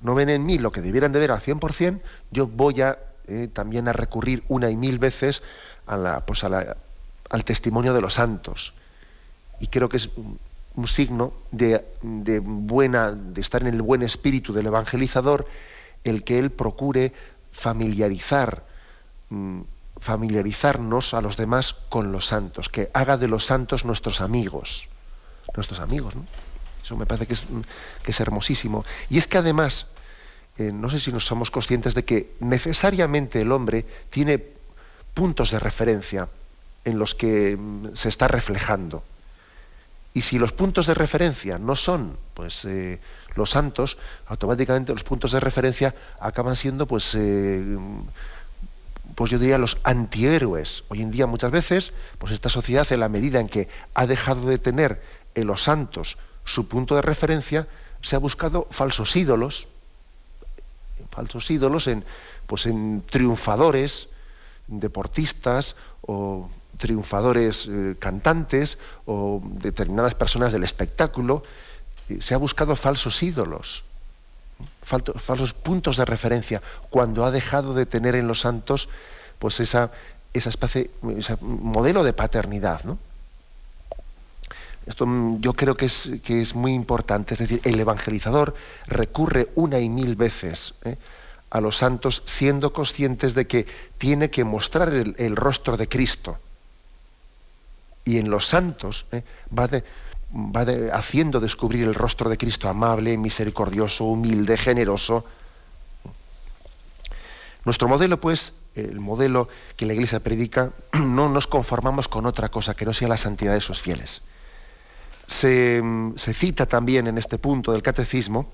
no ven en mí lo que debieran de ver al 100%, yo voy a eh, también a recurrir una y mil veces a la, pues al testimonio de los santos. Y creo que es un, signo de, buena, de estar en el buen espíritu del evangelizador, el que él procure familiarizar, mm, familiarizarnos a los demás con los santos, que haga de los santos nuestros amigos, nuestros amigos, ¿no? Eso me parece que es, hermosísimo. Y es que además, eh, no sé si nos somos conscientes de que necesariamente el hombre tiene puntos de referencia en los que mm, se está reflejando. Y si los puntos de referencia no son pues, eh, los santos, automáticamente los puntos de referencia acaban siendo, pues, eh, pues yo diría, los antihéroes. Hoy en día muchas veces, pues esta sociedad, en la medida en que ha dejado de tener en los santos su punto de referencia, se ha buscado falsos ídolos, falsos ídolos en, pues en triunfadores, deportistas o triunfadores eh, cantantes o determinadas personas del espectáculo. Se ha buscado falsos ídolos, falsos puntos de referencia, cuando ha dejado de tener en los santos pues esa, esa especie, ese modelo de paternidad. ¿no? Esto mm, yo creo que es, que es muy importante. Es decir, el evangelizador recurre una y mil veces ¿eh? a los santos siendo conscientes de que tiene que mostrar el, rostro de Cristo. Y en los santos ¿eh? va, va haciendo descubrir el rostro de Cristo amable, misericordioso, humilde, generoso. Nuestro modelo, pues, el modelo que la Iglesia predica, no nos conformamos con otra cosa que no sea la santidad de sus fieles. Se, cita también en este punto del catecismo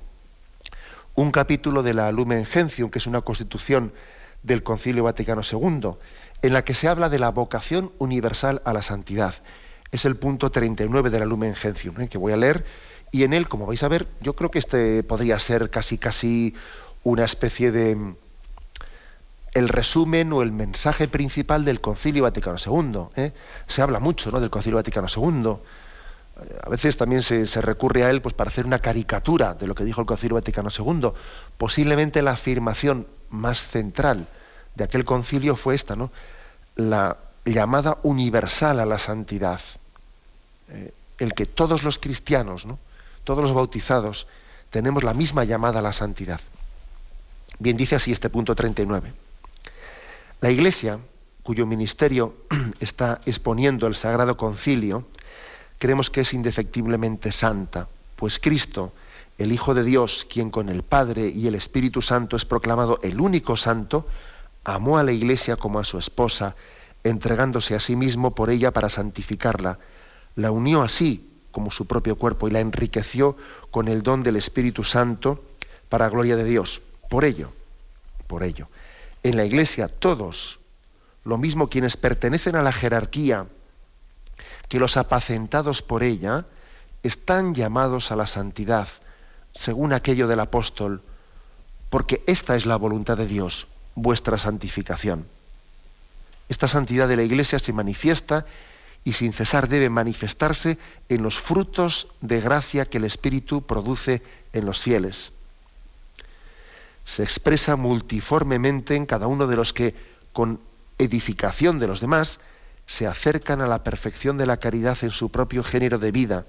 un capítulo de la Lumen Gentium, que es una constitución del Concilio Vaticano II, en la que se habla de la vocación universal a la santidad. Es el punto 39 de la Lumen Gentium, ¿eh? que voy a leer, y en él, como vais a ver, yo creo que este podría ser casi casi una especie de el resumen o el mensaje principal del Concilio Vaticano II. ¿eh? Se habla mucho ¿no? del Concilio Vaticano II. Eh, a veces también se, recurre a él pues, para hacer una caricatura de lo que dijo el Concilio Vaticano II. Posiblemente la afirmación más central de aquel concilio fue esta, ¿no? la llamada universal a la santidad. Eh, el que todos los cristianos, ¿no? todos los bautizados, tenemos la misma llamada a la santidad. Bien dice así este punto 39. La Iglesia, cuyo ministerio está exponiendo el Sagrado Concilio, creemos que es indefectiblemente santa, pues Cristo, el Hijo de Dios, quien con el Padre y el Espíritu Santo es proclamado el único santo, amó a la Iglesia como a su esposa, entregándose a sí mismo por ella para santificarla, la unió así como su propio cuerpo y la enriqueció con el don del Espíritu Santo para gloria de Dios. Por ello, por ello, en la Iglesia todos, lo mismo quienes pertenecen a la jerarquía que los apacentados por ella, están llamados a la santidad, según aquello del apóstol, porque esta es la voluntad de Dios, vuestra santificación. Esta santidad de la Iglesia se manifiesta y sin cesar debe manifestarse en los frutos de gracia que el Espíritu produce en los fieles se expresa multiformemente en cada uno de los que, con edificación de los demás, se acercan a la perfección de la caridad en su propio género de vida.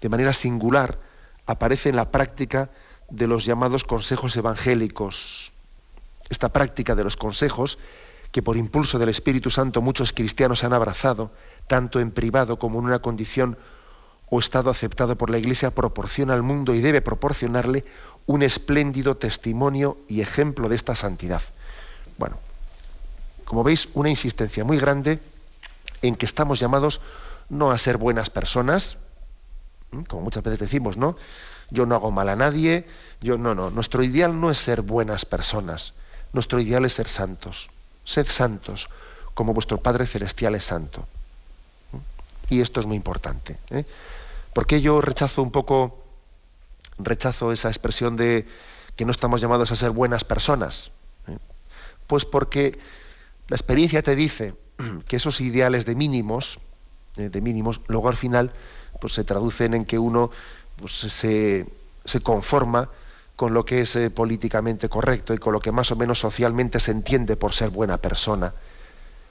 De manera singular aparece en la práctica de los llamados consejos evangélicos. Esta práctica de los consejos, que por impulso del Espíritu Santo muchos cristianos han abrazado, tanto en privado como en una condición o estado aceptado por la Iglesia, proporciona al mundo y debe proporcionarle un espléndido testimonio y ejemplo de esta santidad. Bueno, como veis, una insistencia muy grande en que estamos llamados no a ser buenas personas, como muchas veces decimos, ¿no? Yo no hago mal a nadie, yo no, no, nuestro ideal no es ser buenas personas, nuestro ideal es ser santos. Sed santos, como vuestro Padre Celestial es santo. Y esto es muy importante. ¿eh? Porque yo rechazo un poco rechazo esa expresión de que no estamos llamados a ser buenas personas. ¿eh? Pues porque la experiencia te dice que esos ideales de mínimos, eh, de mínimos, luego al final pues se traducen en que uno pues, se, conforma con lo que es eh, políticamente correcto y con lo que más o menos socialmente se entiende por ser buena persona.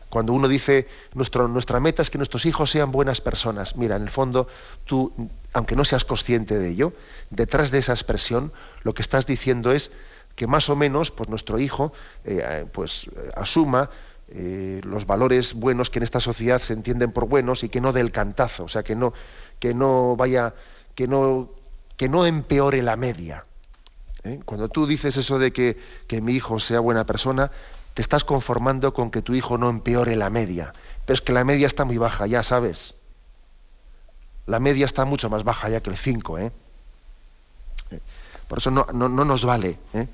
Cuando uno dice, nuestro, nuestra meta es que nuestros hijos sean buenas personas, mira, en el fondo tú, aunque no seas consciente de ello, detrás de esa expresión lo que estás diciendo es que más o menos pues, nuestro hijo eh, pues, asuma eh, los valores buenos que en esta sociedad se entienden por buenos y que no del cantazo, o sea, que no, que no vaya, que no, que no empeore la media. ¿Eh? Cuando tú dices eso de que, que mi hijo sea buena persona, te estás conformando con que tu hijo no empeore la media. Pero es que la media está muy baja, ya sabes. La media está mucho más baja ya que el 5. ¿eh? Por eso no, nos vale ¿eh?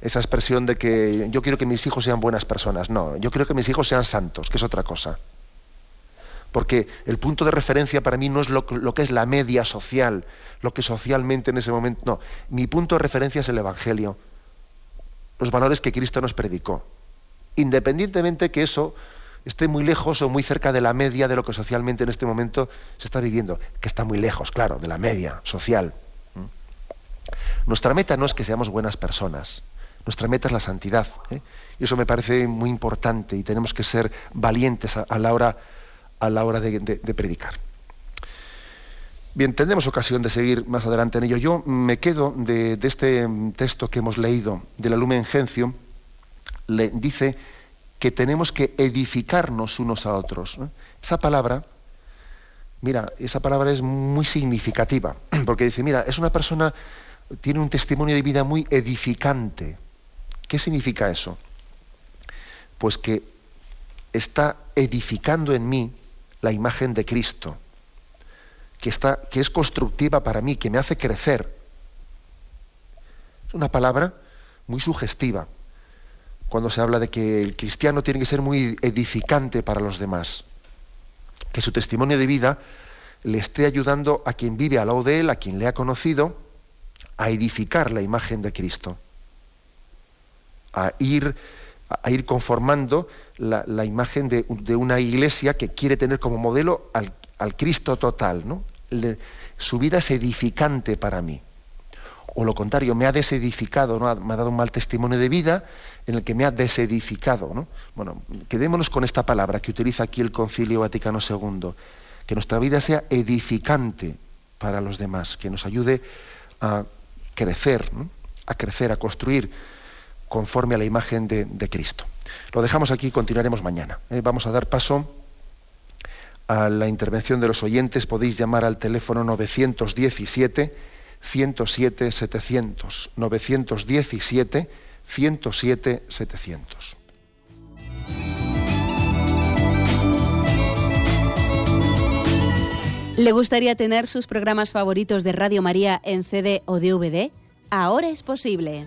esa expresión de que yo quiero que mis hijos sean buenas personas. No, yo quiero que mis hijos sean santos, que es otra cosa. Porque el punto de referencia para mí no es lo, que es la media social, lo que socialmente en ese momento... No, mi punto de referencia es el Evangelio, los valores que Cristo nos predicó independientemente que eso esté muy lejos o muy cerca de la media de lo que socialmente en este momento se está viviendo, que está muy lejos, claro, de la media social. Nuestra meta no es que seamos buenas personas, nuestra meta es la santidad. ¿eh? Y eso me parece muy importante y tenemos que ser valientes a, la hora, a la hora de, predicar. Bien, tendremos ocasión de seguir más adelante en ello. Yo me quedo de, este texto que hemos leído de la Lumen Gentium, le dice que tenemos que edificarnos unos a otros. Esa palabra, mira, esa palabra es muy significativa, porque dice, mira, es una persona, tiene un testimonio de vida muy edificante. ¿Qué significa eso? Pues que está edificando en mí la imagen de Cristo, que, está, que es constructiva para mí, que me hace crecer. Es una palabra muy sugestiva cuando se habla de que el cristiano tiene que ser muy edificante para los demás, que su testimonio de vida le esté ayudando a quien vive al lado de él, a quien le ha conocido, a edificar la imagen de Cristo, a ir, a ir conformando la, imagen de, una iglesia que quiere tener como modelo al, Cristo total. ¿no? su vida es edificante para mí. O lo contrario, me ha desedificado, ¿no? me ha dado un mal testimonio de vida en el que me ha desedificado. ¿no? Bueno, quedémonos con esta palabra que utiliza aquí el Concilio Vaticano II, que nuestra vida sea edificante para los demás, que nos ayude a crecer, a crecer, a construir conforme a la imagen de, Cristo. Lo dejamos aquí y continuaremos mañana. ¿eh? Vamos a dar paso a la intervención de los oyentes. Podéis llamar al teléfono 917 107 700. 917 107 700. ¿Le gustaría tener sus programas favoritos de Radio María en CD o DVD? Ahora es posible.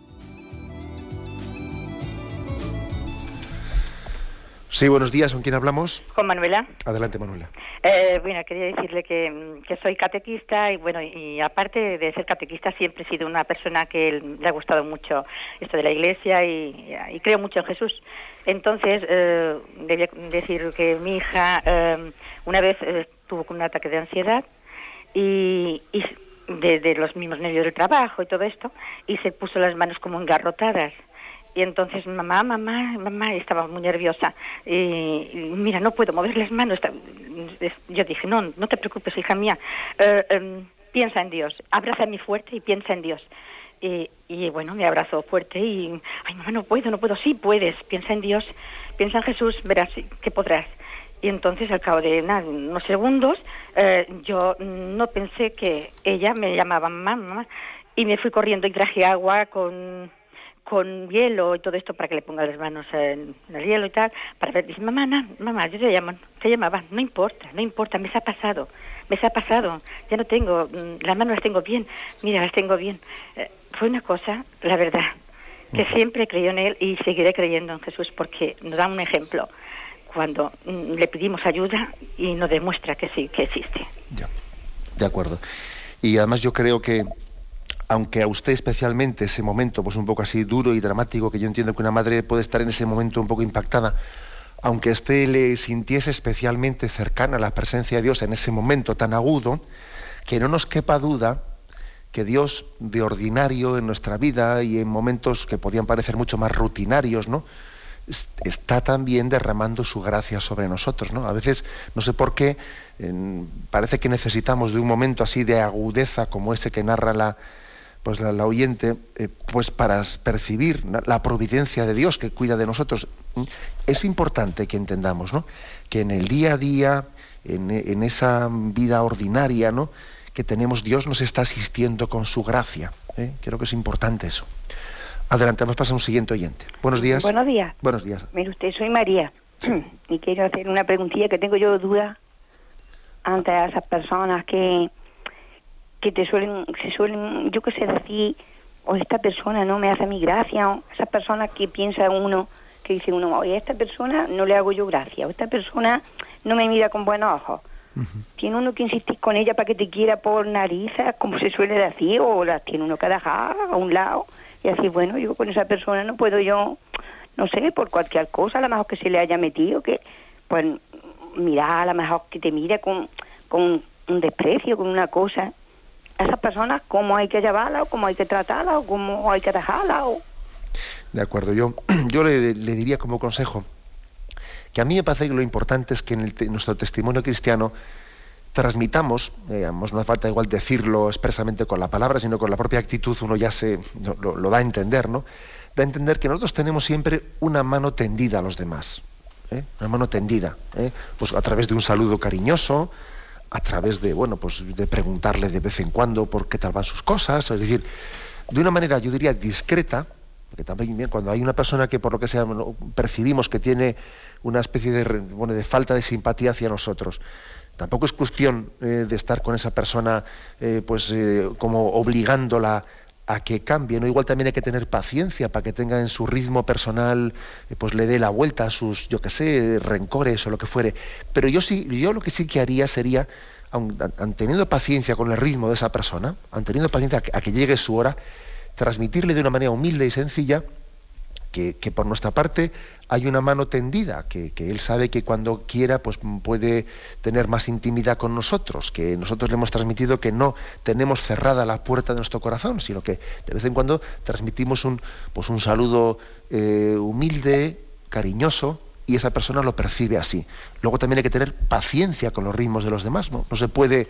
Sí, buenos días. ¿Con quién hablamos? Con Manuela. Adelante, Manuela. Eh, bueno, quería decirle que, soy catequista y bueno, y aparte de ser catequista siempre he sido una persona que le ha gustado mucho esto de la Iglesia y, creo mucho en Jesús. Entonces, eh, debía decir que mi hija eh, una vez eh, tuvo un ataque de ansiedad y, y de los mismos nervios del trabajo y todo esto y se puso las manos como engarrotadas y entonces, mamá, mamá, mamá, estaba muy nerviosa. Y, mira, no puedo mover las manos. Yo dije, no, no te preocupes, hija mía. Eh, em, piensa en Dios. Abrázame fuerte y piensa en Dios. Y, bueno, me abrazó fuerte y, ay, mamá, no puedo, no puedo. Sí, puedes. Piensa en Dios. Piensa en Jesús. Verás que podrás. Y entonces, al cabo de unos segundos, eh, yo no pensé que ella me llamaba mamá, mamá. Y me fui corriendo y traje agua con con hielo y todo esto para que le ponga las manos en, el hielo y tal, para ver, dice, mamá, mamá, yo te llamo, te llamaba, no importa, no importa, me se ha pasado, me se ha pasado, ya no tengo, mm, las manos las tengo bien, mira, las tengo bien. Eh, fue una cosa, la verdad, que siempre creyó en él y seguiré creyendo en Jesús porque nos da un ejemplo cuando mm, le pedimos ayuda y nos demuestra que sí, que existe. Ya, de acuerdo. Y además yo creo que aunque a usted especialmente ese momento, pues un poco así duro y dramático, que yo entiendo que una madre puede estar en ese momento un poco impactada, aunque a usted le sintiese especialmente cercana a la presencia de Dios en ese momento tan agudo, que no nos quepa duda que Dios de ordinario en nuestra vida y en momentos que podían parecer mucho más rutinarios, ¿no? está también derramando su gracia sobre nosotros, ¿no? A veces, no sé por qué, parece que necesitamos de un momento así de agudeza como ese que narra la, pues la, oyente, eh, pues para percibir la providencia de Dios que cuida de nosotros. Es importante que entendamos, ¿no? Que en el día a día, en, esa vida ordinaria, ¿no? Que tenemos, Dios nos está asistiendo con su gracia. ¿eh? Creo que es importante eso. Adelante, vamos a pasar a un siguiente oyente. Buenos días. Buenos días. Buenos días. Mire usted, soy María y quiero hacer una preguntilla que tengo yo duda ante esas personas que que te suelen, se suelen, yo qué sé, decir, o esta persona no me hace a mí gracia, o esas personas que piensa uno, que dice uno, oye, a esta persona no le hago yo gracia, o esta persona no me mira con buenos ojos. Tiene uno que insistir con ella para que te quiera por narices, como se suele decir, o las tiene uno que dejar a un lado y decir, bueno, yo con esa persona no puedo yo, no sé, por cualquier cosa, a lo mejor que se le haya metido, que, pues, mira, a lo mejor que te mire con, con un desprecio, con una cosa esas personas cómo hay que llevarla cómo hay que tratarla cómo hay que dejarla. De acuerdo, yo, yo le, diría como consejo que a mí me parece que lo importante es que en, nuestro testimonio cristiano transmitamos, digamos, no hace falta igual decirlo expresamente con la palabra, sino con la propia actitud uno ya se lo, da a entender, ¿no? Da a entender que nosotros tenemos siempre una mano tendida a los demás, ¿eh? una mano tendida, ¿eh? pues a través de un saludo cariñoso, a través de, bueno, pues de preguntarle de vez en cuando por qué tal van sus cosas, es decir, de una manera, yo diría, discreta, porque también cuando hay una persona que por lo que sea percibimos que tiene una especie de, bueno, de falta de simpatía hacia nosotros, tampoco es cuestión eh, de estar con esa persona eh, pues eh, como obligándola a que cambie, ¿no? Igual también hay que tener paciencia para que tenga en su ritmo personal, pues le dé la vuelta a sus, yo qué sé, rencores o lo que fuere. Pero yo sí, yo lo que sí que haría sería, aun, teniendo paciencia con el ritmo de esa persona, aun teniendo paciencia a que llegue su hora, transmitirle de una manera humilde y sencilla que, por nuestra parte hay una mano tendida, que, él sabe que cuando quiera pues puede tener más intimidad con nosotros, que nosotros le hemos transmitido que no tenemos cerrada la puerta de nuestro corazón, sino que de vez en cuando transmitimos un, pues un saludo eh, humilde, cariñoso, y esa persona lo percibe así. Luego también hay que tener paciencia con los ritmos de los demás, no, no se puede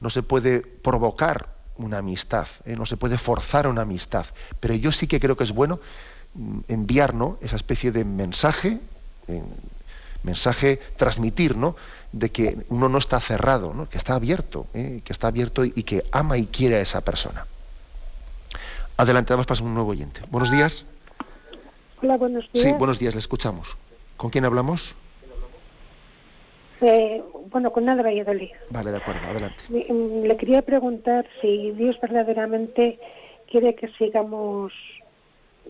no se puede provocar una amistad, ¿eh? no se puede forzar una amistad. Pero yo sí que creo que es bueno enviarnos esa especie de mensaje, mensaje transmitir, ¿no? de que uno no está cerrado, ¿no? que está abierto, ¿eh? que está abierto y, que ama y quiere a esa persona. Adelante, vamos a un nuevo oyente. Buenos días. Hola, buenos días. Sí, buenos días, le escuchamos. ¿Con quién hablamos? Eh, bueno, con Nada Valladolid. Vale, de acuerdo, adelante. Mm, le quería preguntar si Dios verdaderamente quiere que sigamos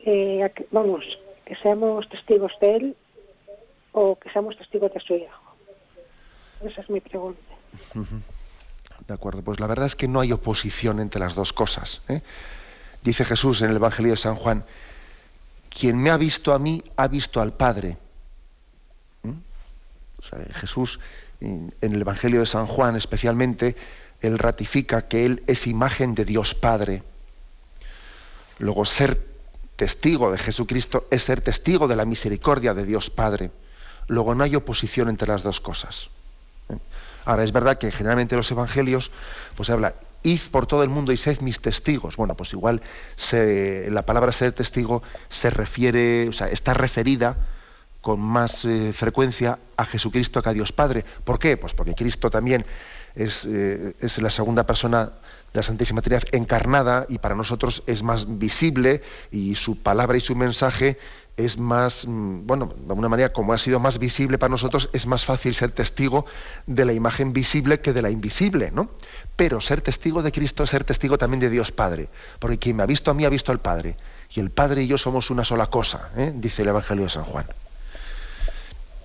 eh, vamos, que seamos testigos de él o que seamos testigos de su hijo. Esa es mi pregunta. De acuerdo, pues la verdad es que no hay oposición entre las dos cosas. ¿eh? Dice Jesús en el Evangelio de San Juan, quien me ha visto a mí ha visto al Padre. ¿Mm? Jesús en el Evangelio de San Juan especialmente, él ratifica que él es imagen de Dios Padre. Luego, ser testigo de Jesucristo es ser testigo de la misericordia de Dios Padre. Luego no hay oposición entre las dos cosas. ¿eh? Ahora es verdad que generalmente los evangelios pues habla id por todo el mundo y sed mis testigos. Bueno, pues igual la palabra ser testigo se refiere, o sea, está referida con más eh, frecuencia a Jesucristo que a Dios Padre. ¿Por qué? Pues porque Cristo también es, eh, es la segunda persona la Santísima Trinidad encarnada y para nosotros es más visible y su palabra y su mensaje es más, mm, bueno, de alguna manera como ha sido más visible para nosotros, es más fácil ser testigo de la imagen visible que de la invisible, ¿no? Pero ser testigo de Cristo es ser testigo también de Dios Padre, porque quien me ha visto a mí ha visto al Padre, y el Padre y yo somos una sola cosa, ¿eh? dice el Evangelio de San Juan.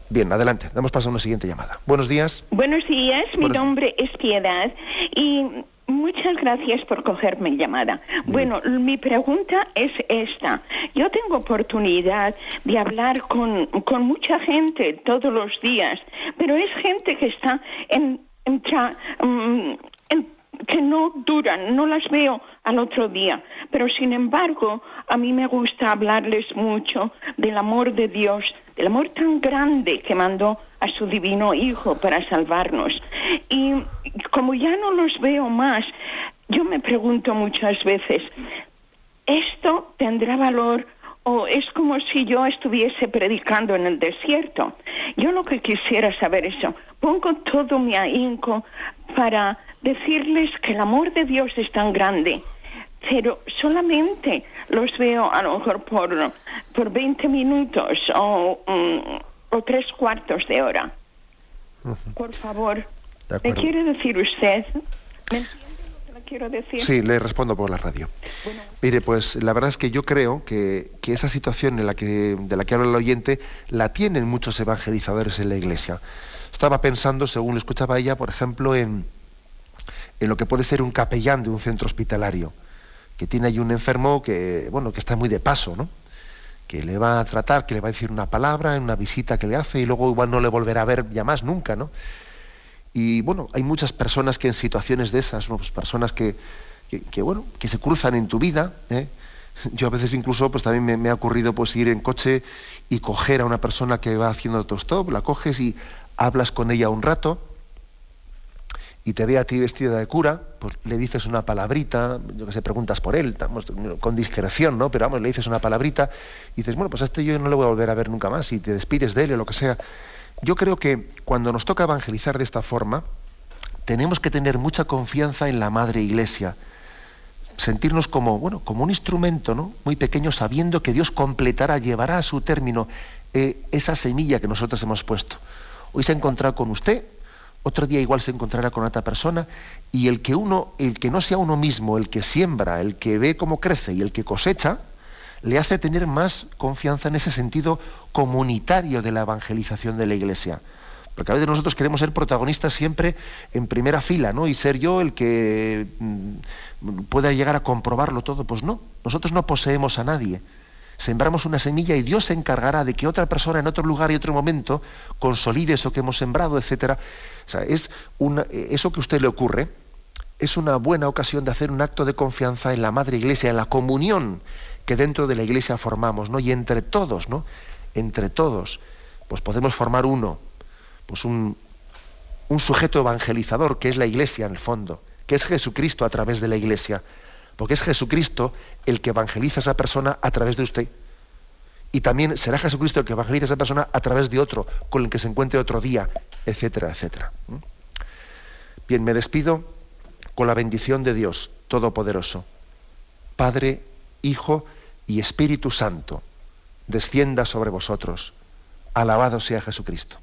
Bien, adelante. Damos paso a una siguiente llamada. Buenos días. Buenos días, mi nombre es Piedad y Muchas gracias por cogerme llamada. Bueno, mi pregunta es esta. Yo tengo oportunidad de hablar con, con mucha gente todos los días, pero es gente que está en, en, mm, en que no duran, no las veo al otro día. Pero sin embargo, a mí me gusta hablarles mucho del amor de Dios, del amor tan grande que mandó a su divino Hijo para salvarnos. Y como ya no los veo más, yo me pregunto muchas veces, ¿esto tendrá valor o es como si yo estuviese predicando en el desierto? Yo lo que quisiera saber es eso, pongo todo mi ahínco para decirles que el amor de Dios es tan grande pero solamente los veo a lo mejor por, por 20 minutos o, mm, o tres cuartos de hora. Por favor, ¿me quiere decir usted? ¿Me entiende lo que le quiero decir? Sí, le respondo por la radio. Mire, pues la verdad es que yo creo que, que, esa situación en la que, de la que habla el oyente la tienen muchos evangelizadores en la iglesia. Estaba pensando, según le escuchaba ella, por ejemplo, en, en lo que puede ser un capellán de un centro hospitalario, que tiene ahí un enfermo que, bueno, que está muy de paso, ¿no? Que le va a tratar, que le va a decir una palabra en una visita que le hace y luego igual no le volverá a ver ya más nunca, ¿no? Y bueno, hay muchas personas que en situaciones de esas, pues personas que, que, bueno, que se cruzan en tu vida, ¿eh? Yo a veces incluso, pues también me, me, ha ocurrido pues ir en coche y coger a una persona que va haciendo autostop, la coges y hablas con ella un rato, y te ve a ti vestida de cura, pues le dices una palabrita, yo que sé, preguntas por él, con discreción, ¿no? Pero vamos, le dices una palabrita y dices, bueno, pues a este yo no le voy a volver a ver nunca más y te despides de él o lo que sea. Yo creo que cuando nos toca evangelizar de esta forma, tenemos que tener mucha confianza en la Madre Iglesia, sentirnos como, bueno, como un instrumento, ¿no? Muy pequeño, sabiendo que Dios completará, llevará a su término eh, esa semilla que nosotros hemos puesto. Hoy se ha encontrado con usted, otro día igual se encontrará con otra persona y el que uno, el que no sea uno mismo, el que siembra, el que ve cómo crece y el que cosecha, le hace tener más confianza en ese sentido comunitario de la evangelización de la Iglesia. Porque a veces nosotros queremos ser protagonistas siempre en primera fila, ¿no? Y ser yo el que mm, pueda llegar a comprobarlo todo. Pues no, nosotros no poseemos a nadie sembramos una semilla y Dios se encargará de que otra persona en otro lugar y otro momento consolide eso que hemos sembrado, etcétera. O sea, es una, eso que a usted le ocurre es una buena ocasión de hacer un acto de confianza en la Madre Iglesia, en la comunión que dentro de la Iglesia formamos, ¿no? Y entre todos, ¿no? Entre todos, pues podemos formar uno, pues un, un sujeto evangelizador que es la Iglesia en el fondo, que es Jesucristo a través de la Iglesia porque es Jesucristo el que evangeliza a esa persona a través de usted. Y también será Jesucristo el que evangeliza a esa persona a través de otro, con el que se encuentre otro día, etcétera, etcétera. Bien, me despido con la bendición de Dios Todopoderoso. Padre, Hijo y Espíritu Santo, descienda sobre vosotros. Alabado sea Jesucristo.